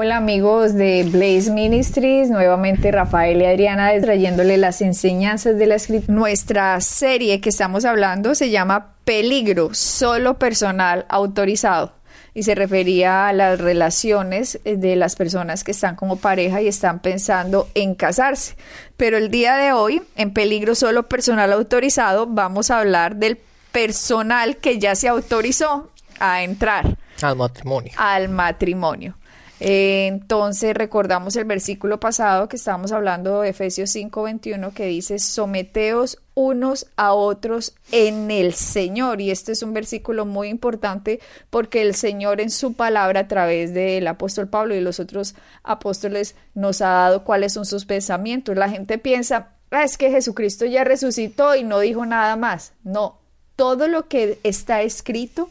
Hola amigos de Blaze Ministries, nuevamente Rafael y Adriana trayéndole las enseñanzas de la escritura. Nuestra serie que estamos hablando se llama Peligro, solo personal autorizado y se refería a las relaciones eh, de las personas que están como pareja y están pensando en casarse. Pero el día de hoy, en Peligro solo personal autorizado, vamos a hablar del personal que ya se autorizó a entrar al matrimonio. Al matrimonio. Eh, entonces recordamos el versículo pasado que estábamos hablando de Efesios 5:21 que dice, someteos unos a otros en el Señor. Y este es un versículo muy importante porque el Señor en su palabra a través del apóstol Pablo y los otros apóstoles nos ha dado cuáles son sus pensamientos. La gente piensa, ah, es que Jesucristo ya resucitó y no dijo nada más. No, todo lo que está escrito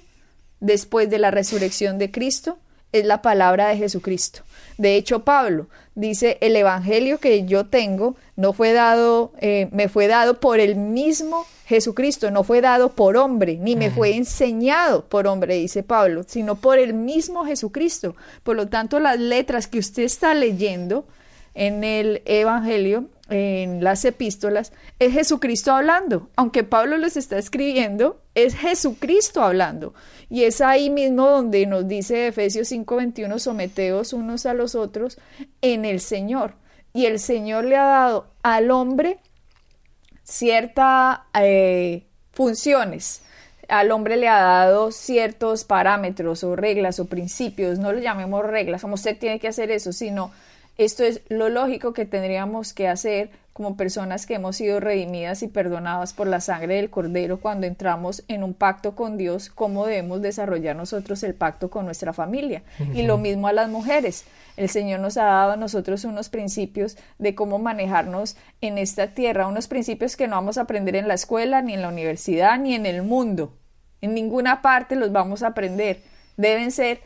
después de la resurrección de Cristo es la palabra de Jesucristo. De hecho, Pablo dice, el Evangelio que yo tengo no fue dado, eh, me fue dado por el mismo Jesucristo, no fue dado por hombre, ni me fue enseñado por hombre, dice Pablo, sino por el mismo Jesucristo. Por lo tanto, las letras que usted está leyendo en el Evangelio, en las epístolas, es Jesucristo hablando. Aunque Pablo les está escribiendo, es Jesucristo hablando. Y es ahí mismo donde nos dice Efesios 5:21, someteos unos a los otros en el Señor. Y el Señor le ha dado al hombre ciertas eh, funciones. Al hombre le ha dado ciertos parámetros o reglas o principios, no lo llamemos reglas, como usted tiene que hacer eso, sino esto es lo lógico que tendríamos que hacer como personas que hemos sido redimidas y perdonadas por la sangre del Cordero cuando entramos en un pacto con Dios, cómo debemos desarrollar nosotros el pacto con nuestra familia. Y lo mismo a las mujeres. El Señor nos ha dado a nosotros unos principios de cómo manejarnos en esta tierra, unos principios que no vamos a aprender en la escuela, ni en la universidad, ni en el mundo. En ninguna parte los vamos a aprender. Deben ser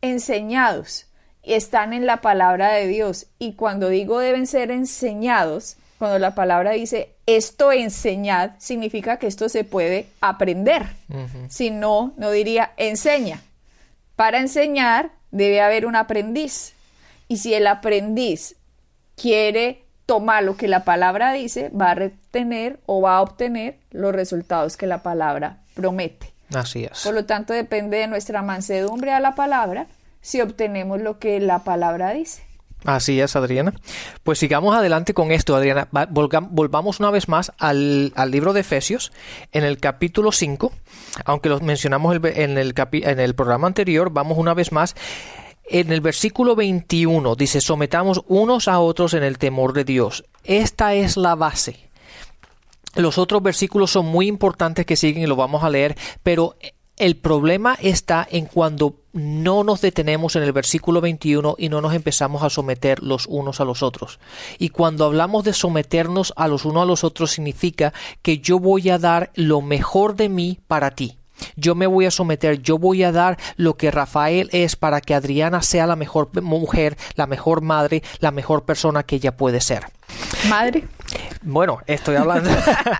enseñados están en la palabra de Dios. Y cuando digo deben ser enseñados, cuando la palabra dice esto enseñad, significa que esto se puede aprender. Si no, no diría enseña. Para enseñar debe haber un aprendiz. Y si el aprendiz quiere tomar lo que la palabra dice, va a retener o va a obtener los resultados que la palabra promete. Así es. Por lo tanto, depende de nuestra mansedumbre a la palabra si obtenemos lo que la palabra dice. Así es, Adriana. Pues sigamos adelante con esto, Adriana. Volvamos una vez más al, libro de Efesios, en el capítulo 5, aunque lo mencionamos en el, en el programa anterior, vamos una vez más. En el versículo 21 dice, sometamos unos a otros en el temor de Dios. Esta es la base. Los otros versículos son muy importantes que siguen y lo vamos a leer, pero el problema está en cuando no nos detenemos en el versículo 21 y no nos empezamos a someter los unos a los otros. Y cuando hablamos de someternos a los unos a los otros significa que yo voy a dar lo mejor de mí para ti. Yo me voy a someter, yo voy a dar lo que Rafael es para que Adriana sea la mejor mujer, la mejor madre, la mejor persona que ella puede ser. Madre. Bueno, estoy hablando.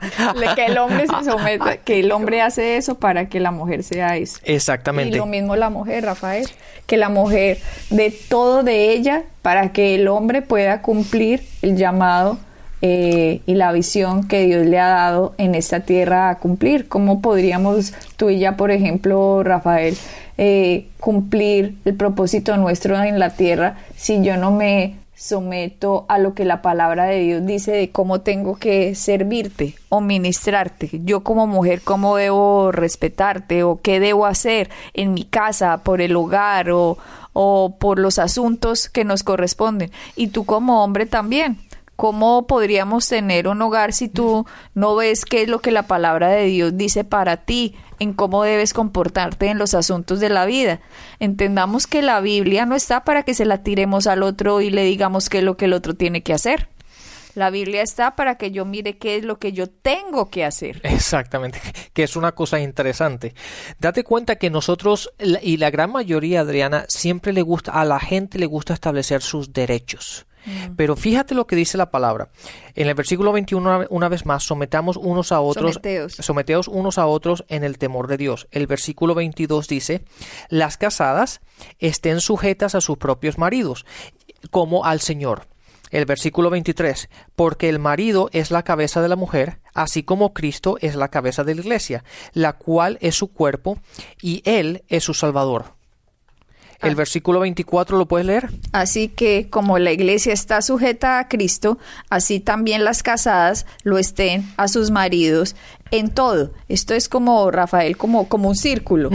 que el hombre se someta, que el hombre hace eso para que la mujer sea eso. Exactamente. Y lo mismo la mujer, Rafael, que la mujer de todo de ella para que el hombre pueda cumplir el llamado eh, y la visión que Dios le ha dado en esta tierra a cumplir. ¿Cómo podríamos tú y ya, por ejemplo, Rafael, eh, cumplir el propósito nuestro en la tierra si yo no me someto a lo que la palabra de Dios dice de cómo tengo que servirte o ministrarte. Yo como mujer, cómo debo respetarte o qué debo hacer en mi casa, por el hogar o, o por los asuntos que nos corresponden. Y tú como hombre también. ¿Cómo podríamos tener un hogar si tú no ves qué es lo que la palabra de Dios dice para ti, en cómo debes comportarte en los asuntos de la vida? Entendamos que la Biblia no está para que se la tiremos al otro y le digamos qué es lo que el otro tiene que hacer. La Biblia está para que yo mire qué es lo que yo tengo que hacer. Exactamente, que es una cosa interesante. Date cuenta que nosotros, y la gran mayoría, Adriana, siempre le gusta, a la gente le gusta establecer sus derechos. Mm. Pero fíjate lo que dice la palabra. En el versículo 21, una vez más, sometamos unos a otros, someteos. unos a otros en el temor de Dios. El versículo 22 dice, las casadas estén sujetas a sus propios maridos, como al Señor. El versículo 23, porque el marido es la cabeza de la mujer, así como Cristo es la cabeza de la iglesia, la cual es su cuerpo, y Él es su Salvador. El ah. versículo 24 lo puedes leer. Así que como la iglesia está sujeta a Cristo, así también las casadas lo estén a sus maridos en todo. Esto es como, Rafael, como, como un círculo.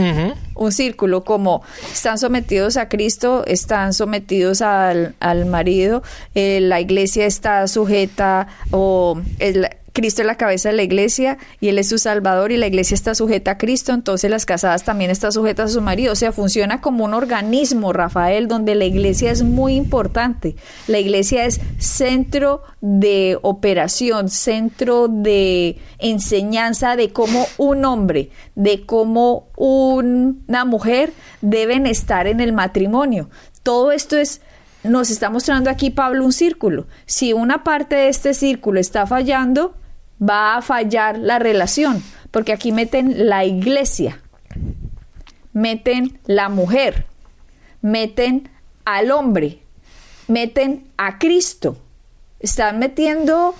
Un círculo, como están sometidos a Cristo, están sometidos al, al marido, eh, la iglesia está sujeta o el, Cristo es la cabeza de la iglesia y Él es su Salvador y la iglesia está sujeta a Cristo, entonces las casadas también están sujetas a su marido. O sea, funciona como un organismo, Rafael, donde la iglesia es muy importante. La iglesia es centro de operación, centro de enseñanza de cómo un hombre, de cómo una mujer deben estar en el matrimonio. Todo esto es nos está mostrando aquí Pablo un círculo. Si una parte de este círculo está fallando, va a fallar la relación, porque aquí meten la iglesia, meten la mujer, meten al hombre, meten a Cristo. Están metiendo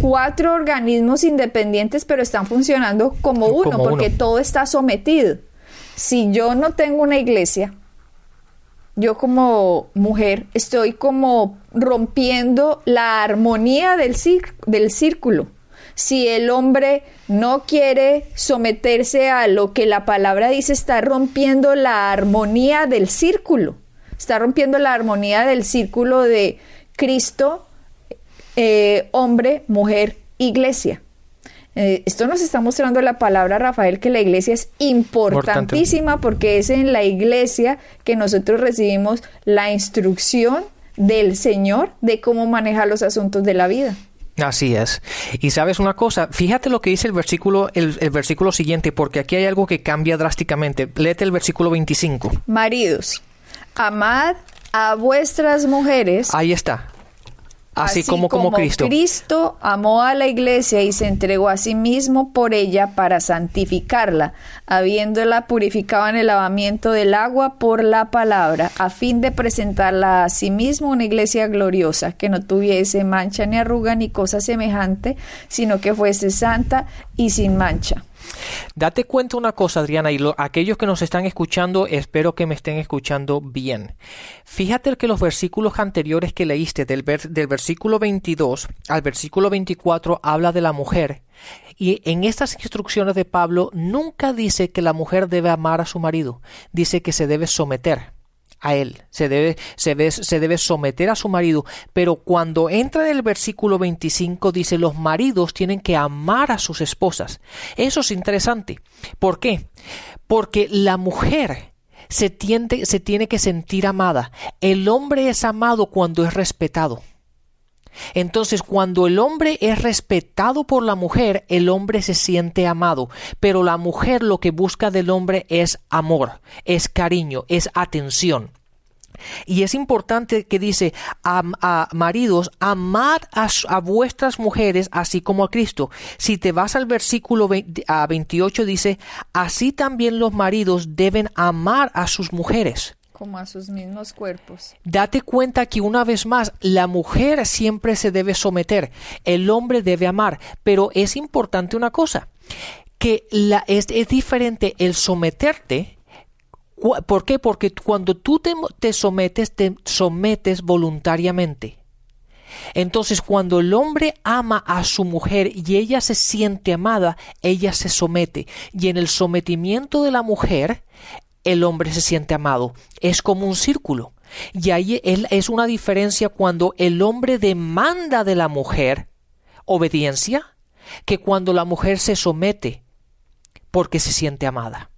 cuatro organismos independientes, pero están funcionando como uno, porque todo está sometido. Si yo no tengo una iglesia, yo como mujer estoy como rompiendo la armonía del, del círculo si el hombre no quiere someterse a lo que la palabra dice, está rompiendo la armonía del círculo, está rompiendo la armonía del círculo de Cristo, eh, hombre, mujer, iglesia. Eh, esto nos está mostrando la palabra, Rafael, que la iglesia es importantísima porque es en la iglesia que nosotros recibimos la instrucción del Señor de cómo manejar los asuntos de la vida. Así es. Y sabes una cosa, fíjate lo que dice el versículo, el, versículo siguiente, porque aquí hay algo que cambia drásticamente. Léete el versículo 25. Maridos, amad a vuestras mujeres. Ahí está así, como, como, Cristo. Cristo amó a la iglesia y se entregó a sí mismo por ella para santificarla, habiéndola purificado en el lavamiento del agua por la palabra, a fin de presentarla a sí mismo una iglesia gloriosa, que no tuviese mancha ni arruga ni cosa semejante, sino que fuese santa y sin mancha. Date cuenta una cosa, Adriana, y aquellos que nos están escuchando, espero que me estén escuchando bien. Fíjate que los versículos anteriores que leíste, del, del versículo 22 al versículo 24, habla de la mujer. Y en estas instrucciones de Pablo nunca dice que la mujer debe amar a su marido, dice que se debe someter a él, se debe, se, debe, se debe someter a su marido, pero cuando entra en el versículo 25 dice los maridos tienen que amar a sus esposas. Eso es interesante. ¿Por qué? Porque la mujer se, se tiene que sentir amada. El hombre es amado cuando es respetado. Entonces, cuando el hombre es respetado por la mujer, el hombre se siente amado, pero la mujer lo que busca del hombre es amor, es cariño, es atención. Y es importante que dice a, maridos, amad a, vuestras mujeres así como a Cristo. Si te vas al versículo 28 dice, así también los maridos deben amar a sus mujeres como a sus mismos cuerpos. Date cuenta que una vez más la mujer siempre se debe someter, el hombre debe amar, pero es importante una cosa, que la, es, diferente el someterte. ¿Por qué? Porque cuando tú te, te sometes, te sometes voluntariamente. Entonces, cuando el hombre ama a su mujer y ella se siente amada, ella se somete. Y en el sometimiento de la mujer, el hombre se siente amado. Es como un círculo. Y ahí es una diferencia cuando el hombre demanda de la mujer obediencia que cuando la mujer se somete porque se siente amada.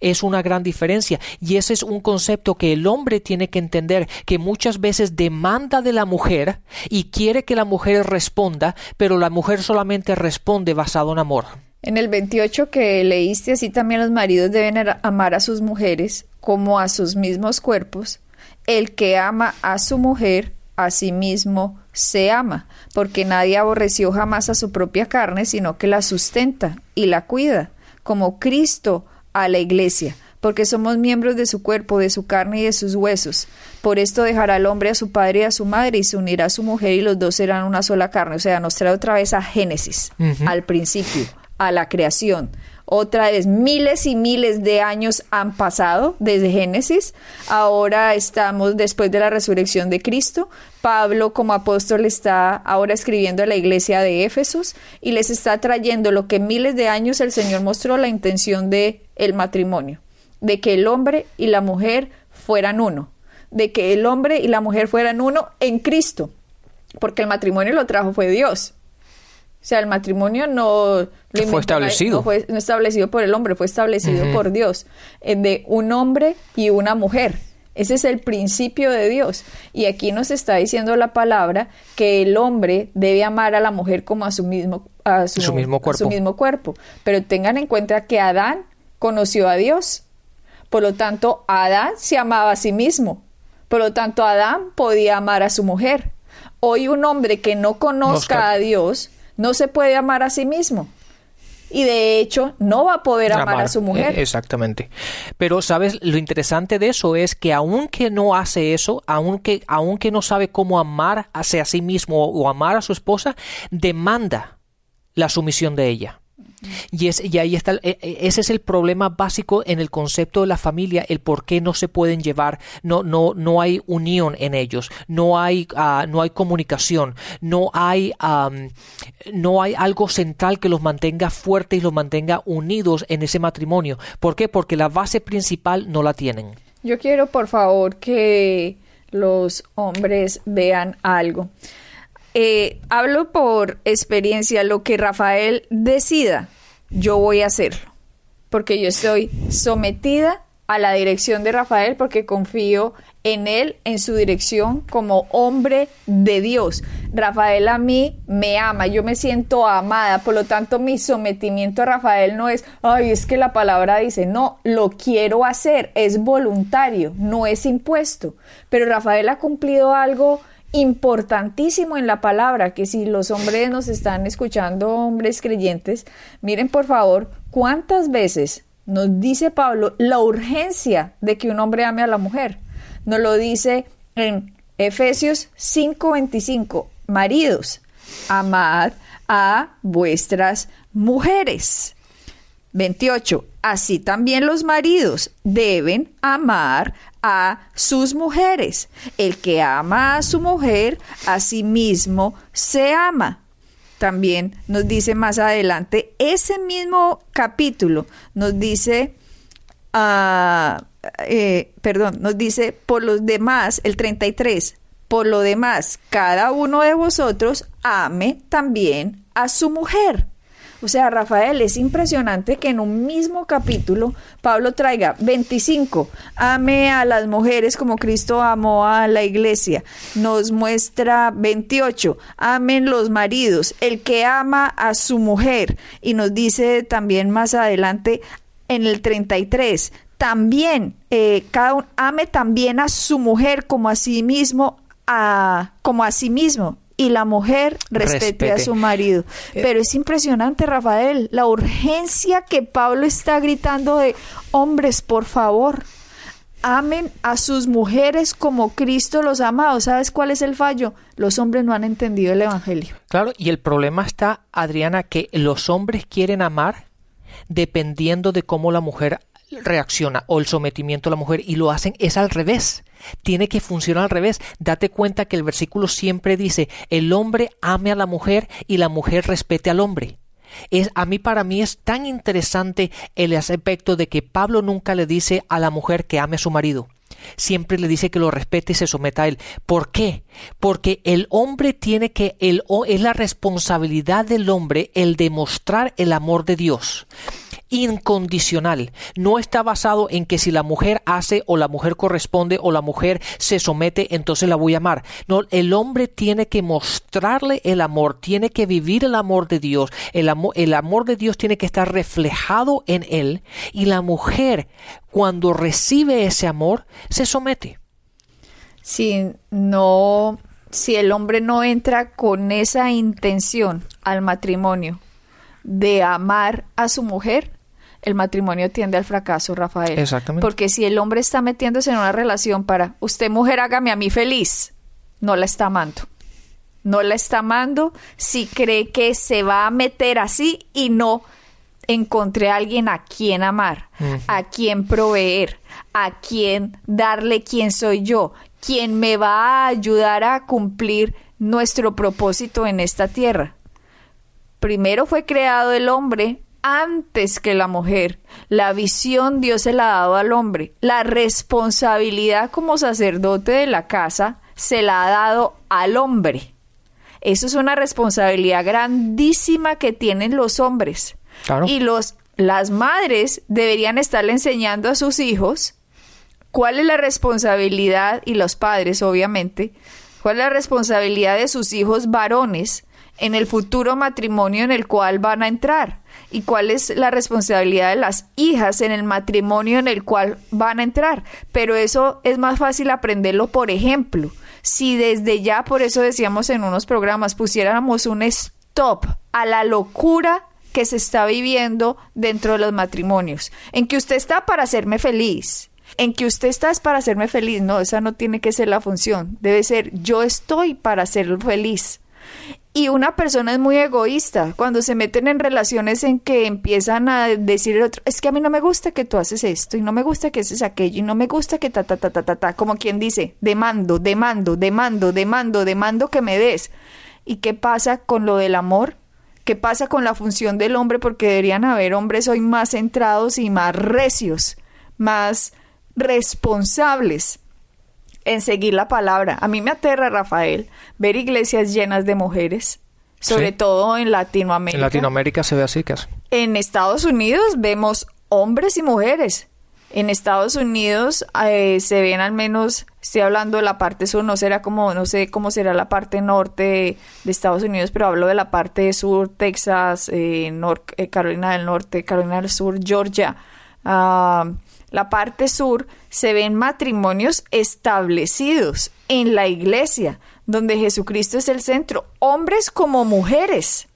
Es una gran diferencia y ese es un concepto que el hombre tiene que entender que muchas veces demanda de la mujer y quiere que la mujer responda, pero la mujer solamente responde basado en amor. En el 28 que leíste, así también los maridos deben amar a sus mujeres como a sus mismos cuerpos. El que ama a su mujer, a sí mismo se ama, porque nadie aborreció jamás a su propia carne, sino que la sustenta y la cuida, como Cristo a la iglesia, porque somos miembros de su cuerpo, de su carne y de sus huesos. Por esto dejará el hombre a su padre y a su madre y se unirá a su mujer y los dos serán una sola carne. O sea, nos trae otra vez a Génesis, al principio a la creación. Otra vez, miles y miles de años han pasado desde Génesis. Ahora estamos después de la resurrección de Cristo. Pablo como apóstol está ahora escribiendo a la iglesia de Éfesos y les está trayendo lo que miles de años el Señor mostró la intención de el matrimonio, de que el hombre y la mujer fueran uno, de que el hombre y la mujer fueran uno en Cristo, porque el matrimonio lo trajo fue Dios. O sea, el matrimonio no fue establecido. No fue establecido por el hombre, fue establecido por Dios, eh, de un hombre y una mujer. Ese es el principio de Dios. Y aquí nos está diciendo la palabra que el hombre debe amar a la mujer como a su mismo, a su, mismo, cuerpo. A su mismo cuerpo. Pero tengan en cuenta que Adán conoció a Dios. Por lo tanto, Adán se amaba a sí mismo. Por lo tanto, Adán podía amar a su mujer. Hoy un hombre que no conozca a Dios no se puede amar a sí mismo. Y de hecho, no va a poder amar, a su mujer. Eh, exactamente. Pero, ¿sabes? Lo interesante de eso es que aunque no hace eso, aunque, aunque no sabe cómo amar hacia sí mismo o amar a su esposa, demanda la sumisión de ella. Y, es, y ahí está, e, e, ese es el problema básico en el concepto de la familia, el por qué no se pueden llevar, no, no, no hay unión en ellos, no hay, ah, no hay comunicación, no hay, no hay algo central que los mantenga fuertes y los mantenga unidos en ese matrimonio. ¿Por qué? Porque la base principal no la tienen. Yo quiero, por favor, que los hombres vean algo. Eh, hablo por experiencia, lo que Rafael decida, yo voy a hacerlo, porque yo estoy sometida a la dirección de Rafael porque confío en él, en su dirección como hombre de Dios. Rafael a mí me ama, yo me siento amada, por lo tanto mi sometimiento a Rafael no es, ay, es que la palabra dice, no, lo quiero hacer, es voluntario, no es impuesto. Pero Rafael ha cumplido algo importantísimo en la palabra, que si los hombres nos están escuchando, hombres creyentes, miren por favor cuántas veces nos dice Pablo la urgencia de que un hombre ame a la mujer. Nos lo dice en Efesios 5:25, maridos, amad a vuestras mujeres. 28. Así también los maridos deben amar a sus mujeres. El que ama a su mujer, a sí mismo se ama. También nos dice más adelante, ese mismo capítulo nos dice, uh, eh, perdón, nos dice, por los demás, el 33, por lo demás, cada uno de vosotros ame también a su mujer o sea, Rafael, es impresionante que en un mismo capítulo Pablo traiga 25, ame a las mujeres como Cristo amó a la iglesia. Nos muestra 28, amen los maridos, el que ama a su mujer. Y nos dice también más adelante en el 33, también, eh, cada uno ame también a su mujer como a sí mismo, a, como a sí mismo y la mujer respete, a su marido. Eh, Pero es impresionante, Rafael, la urgencia que Pablo está gritando de hombres, por favor, amen a sus mujeres como Cristo los ha amado. ¿Sabes cuál es el fallo? Los hombres no han entendido el Evangelio. Claro, y el problema está, Adriana, que los hombres quieren amar dependiendo de cómo la mujer reacciona o el sometimiento a la mujer y lo hacen es al revés. Tiene que funcionar al revés. Date cuenta que el versículo siempre dice el hombre ame a la mujer y la mujer respete al hombre. Es, a mí para mí es tan interesante el aspecto de que Pablo nunca le dice a la mujer que ame a su marido. Siempre le dice que lo respete y se someta a él. ¿Por qué? Porque el hombre tiene que, el, es la responsabilidad del hombre el demostrar el amor de Dios incondicional. No está basado en que si la mujer hace o la mujer corresponde o la mujer se somete, entonces la voy a amar. No, el hombre tiene que mostrarle el amor, tiene que vivir el amor de Dios. El amor, el amor de Dios tiene que estar reflejado en él y la mujer cuando recibe ese amor se somete. Si no, si el hombre no entra con esa intención al matrimonio de amar a su mujer, el matrimonio tiende al fracaso, Rafael. Exactamente. Porque si el hombre está metiéndose en una relación para, usted mujer, hágame a mí feliz, no la está amando. No la está amando si cree que se va a meter así y no encontré a alguien a quien amar, a quien proveer, a quien darle quién soy yo, quien me va a ayudar a cumplir nuestro propósito en esta tierra. Primero fue creado el hombre antes que la mujer. La visión Dios se la ha dado al hombre. La responsabilidad como sacerdote de la casa se la ha dado al hombre. Eso es una responsabilidad grandísima que tienen los hombres. Y los, las madres deberían estarle enseñando a sus hijos cuál es la responsabilidad, y los padres obviamente, cuál es la responsabilidad de sus hijos varones en el futuro matrimonio en el cual van a entrar y cuál es la responsabilidad de las hijas en el matrimonio en el cual van a entrar. Pero eso es más fácil aprenderlo, por ejemplo, si desde ya, por eso decíamos en unos programas, pusiéramos un stop a la locura que se está viviendo dentro de los matrimonios, en que usted está para hacerme feliz, en que usted está es para hacerme feliz, no, esa no tiene que ser la función, debe ser yo estoy para ser feliz. Y una persona es muy egoísta cuando se meten en relaciones en que empiezan a decir el otro, es que a mí no me gusta que tú haces esto y no me gusta que haces aquello y no me gusta que ta ta ta ta ta ta, como quien dice, demando, demando, demando, demando, demando que me des. ¿Y qué pasa con lo del amor? ¿Qué pasa con la función del hombre? Porque deberían haber hombres hoy más centrados y más recios, más responsables en seguir la palabra. A mí me aterra, Rafael, ver iglesias llenas de mujeres, sobre todo en Latinoamérica. En Latinoamérica se ve así, casi. En Estados Unidos vemos hombres y mujeres. En Estados Unidos eh, se ven al menos, estoy hablando de la parte sur, no será como, no sé cómo será la parte norte de, Estados Unidos, pero hablo de la parte sur, Texas, eh, eh, Carolina del Norte, Carolina del Sur, Georgia. Ah, la parte sur, se ven matrimonios establecidos en la iglesia, donde Jesucristo es el centro, hombres como mujeres.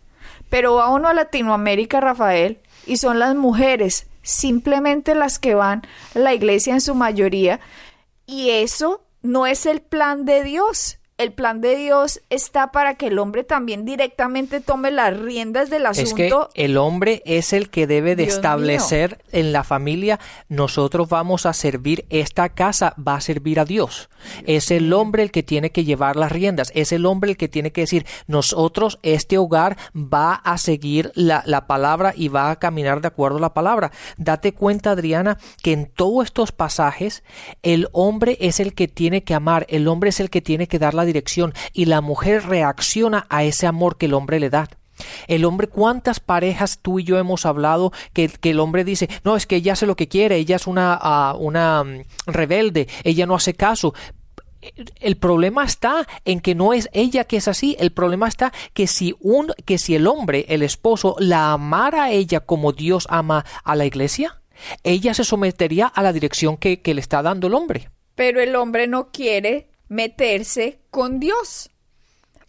Pero va uno a Latinoamérica, Rafael, y son las mujeres, simplemente las que van a la iglesia en su mayoría, y eso no es el plan de Dios el plan de Dios está para que el hombre también directamente tome las riendas del asunto. Es que el hombre es el que debe de establecer en la familia, nosotros vamos a servir, esta casa va a servir a Dios. Es el hombre el que tiene que llevar las riendas, es el hombre el que tiene que decir, nosotros, este hogar va a seguir la, la palabra y va a caminar de acuerdo a la palabra. Date cuenta, Adriana, que en todos estos pasajes el hombre es el que tiene que amar, el hombre es el que tiene que dar la dirección y la mujer reacciona a ese amor que el hombre le da. El hombre, ¿cuántas parejas tú y yo hemos hablado que, que, el hombre dice, no, es que ella hace lo que quiere, ella es una, uh, una um, rebelde, ella no hace caso? El problema está en que no es ella que es así, el problema está que si un que si el hombre, el esposo la amara a ella como Dios ama a la iglesia, ella se sometería a la dirección que, que le está dando el hombre. Pero el hombre no quiere meterse con Dios.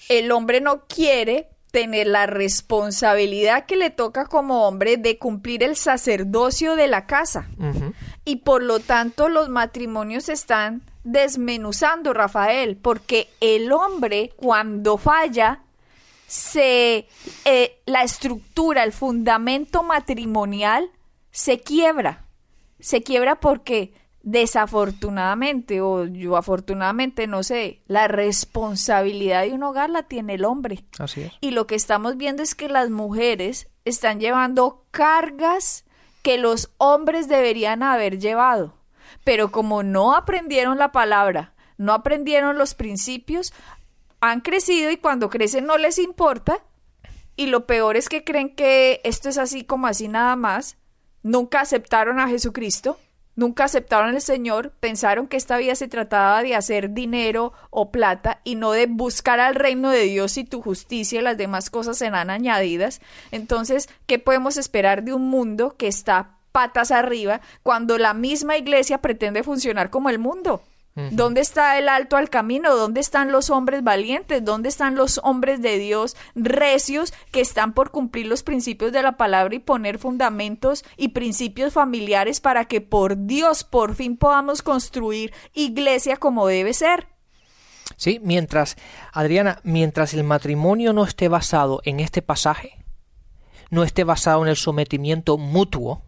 El hombre no quiere tener la responsabilidad que le toca como hombre de cumplir el sacerdocio de la casa. Y por lo tanto los matrimonios están desmenuzando, Rafael, porque el hombre cuando falla, se, eh, la estructura, el fundamento matrimonial se quiebra. Se quiebra porque desafortunadamente o yo afortunadamente no sé, la responsabilidad de un hogar la tiene el hombre. Así es. Y lo que estamos viendo es que las mujeres están llevando cargas que los hombres deberían haber llevado. Pero como no aprendieron la palabra, no aprendieron los principios, han crecido y cuando crecen no les importa. Y lo peor es que creen que esto es así como así nada más nunca aceptaron a Jesucristo, nunca aceptaron al Señor, pensaron que esta vida se trataba de hacer dinero o plata y no de buscar al reino de Dios y tu justicia y las demás cosas serán añadidas. Entonces, ¿qué podemos esperar de un mundo que está patas arriba cuando la misma iglesia pretende funcionar como el mundo? ¿Dónde está el alto al camino? ¿Dónde están los hombres valientes? ¿Dónde están los hombres de Dios recios que están por cumplir los principios de la palabra y poner fundamentos y principios familiares para que por Dios por fin podamos construir iglesia como debe ser? Sí, mientras, Adriana, mientras el matrimonio no esté basado en este pasaje, no esté basado en el sometimiento mutuo,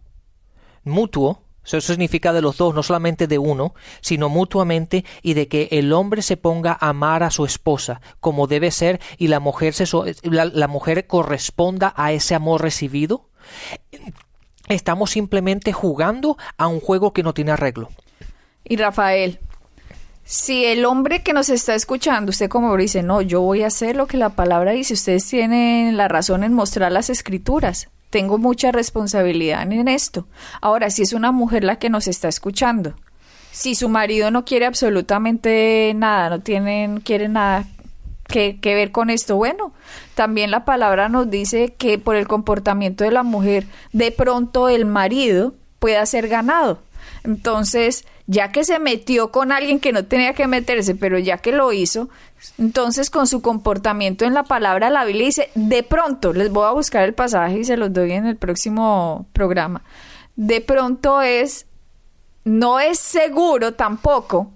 mutuo, eso significa de los dos, no solamente de uno, sino mutuamente y de que el hombre se ponga a amar a su esposa como debe ser y la mujer, se la, mujer corresponda a ese amor recibido. Estamos simplemente jugando a un juego que no tiene arreglo. Y Rafael, si el hombre que nos está escuchando, usted como dice, no, yo voy a hacer lo que la palabra dice, ustedes tienen la razón en mostrar las escrituras tengo mucha responsabilidad en esto. Ahora, si es una mujer la que nos está escuchando, si su marido no quiere absolutamente nada, no tienen, quiere nada que, que, ver con esto, bueno, también la palabra nos dice que por el comportamiento de la mujer, de pronto el marido pueda ser ganado. Entonces, ya que se metió con alguien que no tenía que meterse, pero ya que lo hizo, entonces con su comportamiento en la palabra, la Biblia dice, de pronto, les voy a buscar el pasaje y se los doy en el próximo programa, de pronto es, no es seguro tampoco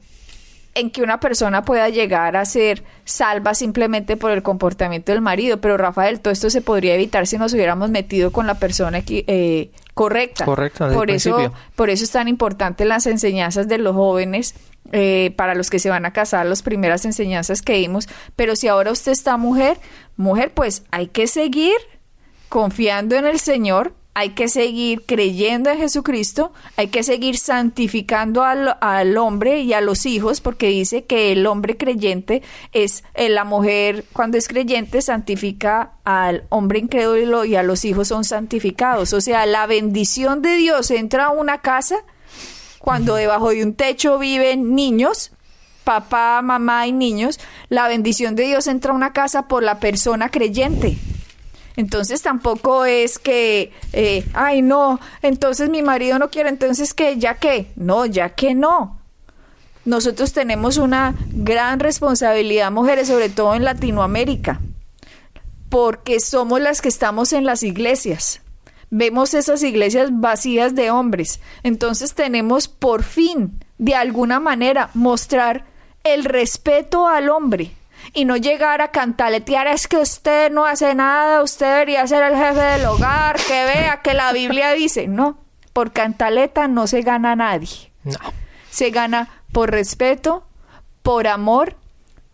en que una persona pueda llegar a ser salva simplemente por el comportamiento del marido. Pero Rafael, todo esto se podría evitar si nos hubiéramos metido con la persona eh, correcta. Correcta. Por eso, por eso es tan importante las enseñanzas de los jóvenes. Eh, para los que se van a casar, las primeras enseñanzas que dimos, pero si ahora usted está mujer, mujer, pues hay que seguir confiando en el Señor, hay que seguir creyendo en Jesucristo, hay que seguir santificando al, hombre y a los hijos, porque dice que el hombre creyente es eh, la mujer, cuando es creyente, santifica al hombre incrédulo y a los hijos son santificados. O sea, la bendición de Dios entra a una casa cuando debajo de un techo viven niños, papá, mamá y niños, la bendición de Dios entra a una casa por la persona creyente. Entonces tampoco es que, eh, ay no, entonces mi marido no quiere, entonces que, ya que, no, ya que no. Nosotros tenemos una gran responsabilidad, mujeres, sobre todo en Latinoamérica, porque somos las que estamos en las iglesias. Vemos esas iglesias vacías de hombres. Entonces tenemos por fin, de alguna manera, mostrar el respeto al hombre y no llegar a cantaletear es que usted no hace nada, usted debería ser el jefe del hogar, que vea que la Biblia dice, no, por cantaleta no se gana nadie. No. Se gana por respeto, por amor,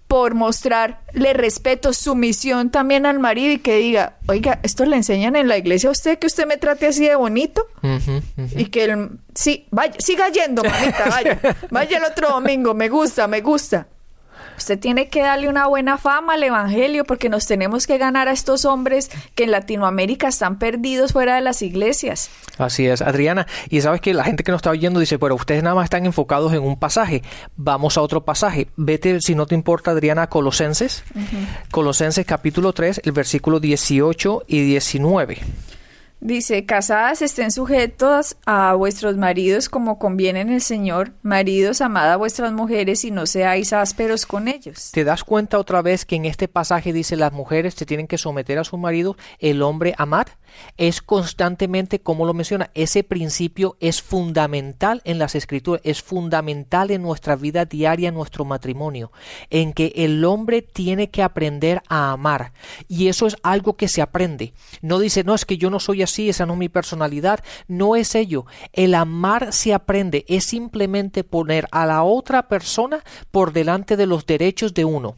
por mostrarle respeto, sumisión también al marido y que diga, oiga, esto le enseñan en la iglesia a usted que usted me trate así de bonito y que él, sí, vaya, siga yendo, mamita, vaya, vaya el otro domingo, me gusta, me gusta. Usted tiene que darle una buena fama al Evangelio porque nos tenemos que ganar a estos hombres que en Latinoamérica están perdidos fuera de las iglesias. Así es, Adriana. Y sabes que la gente que nos está oyendo dice, pero ustedes nada más están enfocados en un pasaje. Vamos a otro pasaje. Vete, si no te importa, Adriana, a Colosenses. Colosenses capítulo 3, el versículo 18 y 19. Dice, casadas estén sujetos a vuestros maridos como conviene en el Señor, maridos amad a vuestras mujeres y no seáis ásperos con ellos. ¿Te das cuenta otra vez que en este pasaje dice las mujeres se tienen que someter a su marido, el hombre amar? Es constantemente, como lo menciona, ese principio es fundamental en las escrituras, es fundamental en nuestra vida diaria, en nuestro matrimonio, en que el hombre tiene que aprender a amar. Y eso es algo que se aprende. No dice, no, es que yo no soy así sí, esa no es mi personalidad. No es ello. El amar se aprende, es simplemente poner a la otra persona por delante de los derechos de uno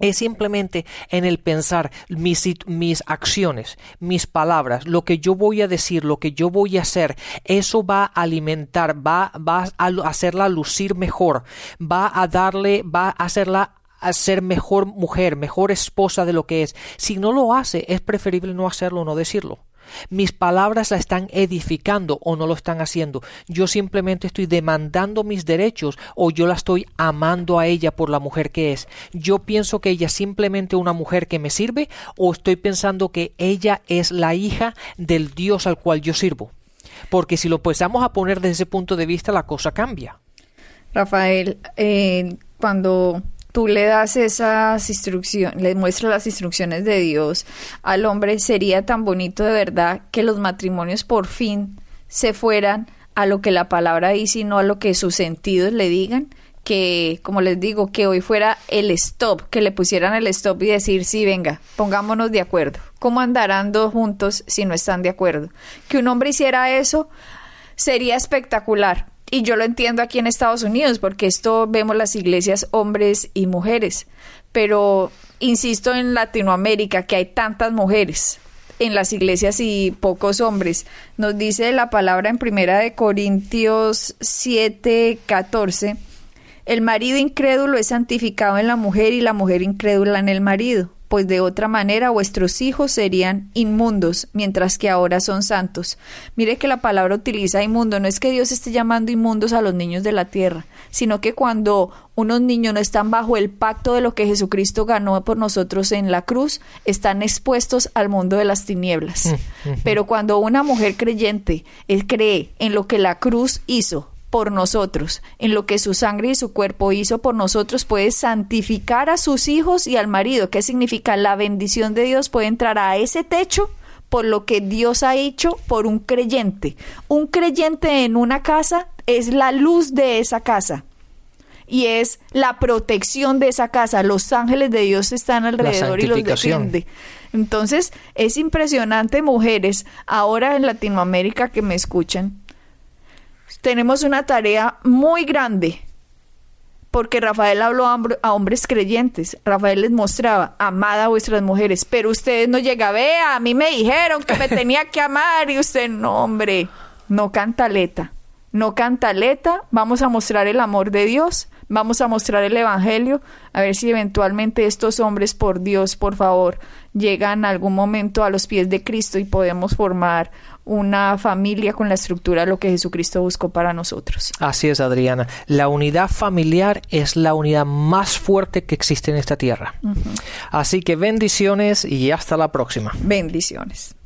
es simplemente en el pensar mis, mis, acciones, mis palabras, lo que yo voy a decir, lo que yo voy a hacer, eso va a alimentar, va, va a hacerla lucir mejor, va a darle, va a hacerla a ser mejor mujer, mejor esposa de lo que es. Si no lo hace, es preferible no hacerlo, no decirlo. Mis palabras la están edificando o no lo están haciendo. Yo simplemente estoy demandando mis derechos o yo la estoy amando a ella por la mujer que es. Yo pienso que ella es simplemente una mujer que me sirve o estoy pensando que ella es la hija del Dios al cual yo sirvo. Porque si lo empezamos a poner desde ese punto de vista, la cosa cambia. Rafael, eh, cuando tú le das esas instrucciones, le muestras las instrucciones de Dios al hombre, sería tan bonito de verdad que los matrimonios por fin se fueran a lo que la palabra dice y no a lo que sus sentidos le digan que, como les digo, que hoy fuera el stop, que le pusieran el stop y decir, sí, venga, pongámonos de acuerdo. ¿Cómo andarán dos juntos si no están de acuerdo? Que un hombre hiciera eso sería espectacular. Y yo lo entiendo aquí en Estados Unidos, porque esto vemos las iglesias hombres y mujeres. Pero insisto en Latinoamérica, que hay tantas mujeres en las iglesias y pocos hombres. Nos dice la palabra en Primera de Corintios 7, 14 el marido incrédulo es santificado en la mujer y la mujer incrédula en el marido, pues de otra manera vuestros hijos serían inmundos, mientras que ahora son santos. Mire que la palabra utiliza inmundo, no es que Dios esté llamando inmundos a los niños de la tierra, sino que cuando unos niños no están bajo el pacto de lo que Jesucristo ganó por nosotros en la cruz, están expuestos al mundo de las tinieblas. Pero cuando una mujer creyente él cree en lo que la cruz hizo, por nosotros, en lo que su sangre y su cuerpo hizo por nosotros, puede santificar a sus hijos y al marido. ¿Qué significa? La bendición de Dios puede entrar a ese techo por lo que Dios ha hecho por un creyente. Un creyente en una casa es la luz de esa casa y es la protección de esa casa. Los ángeles de Dios están alrededor y los defiende. Entonces, es impresionante, mujeres, ahora en Latinoamérica que me escuchan, tenemos una tarea muy grande porque Rafael habló a hombres creyentes. Rafael les mostraba, amada a vuestras mujeres, pero ustedes no llegan, vea, a mí me dijeron que me tenía que amar y usted, no, hombre, no cantaleta, no cantaleta, vamos a mostrar el amor de Dios, vamos a mostrar el Evangelio, a ver si eventualmente estos hombres, por Dios, por favor, llegan algún momento a los pies de Cristo y podemos formar una familia con la estructura de lo que Jesucristo buscó para nosotros. Así es, Adriana. La unidad familiar es la unidad más fuerte que existe en esta tierra. Así que bendiciones y hasta la próxima. Bendiciones.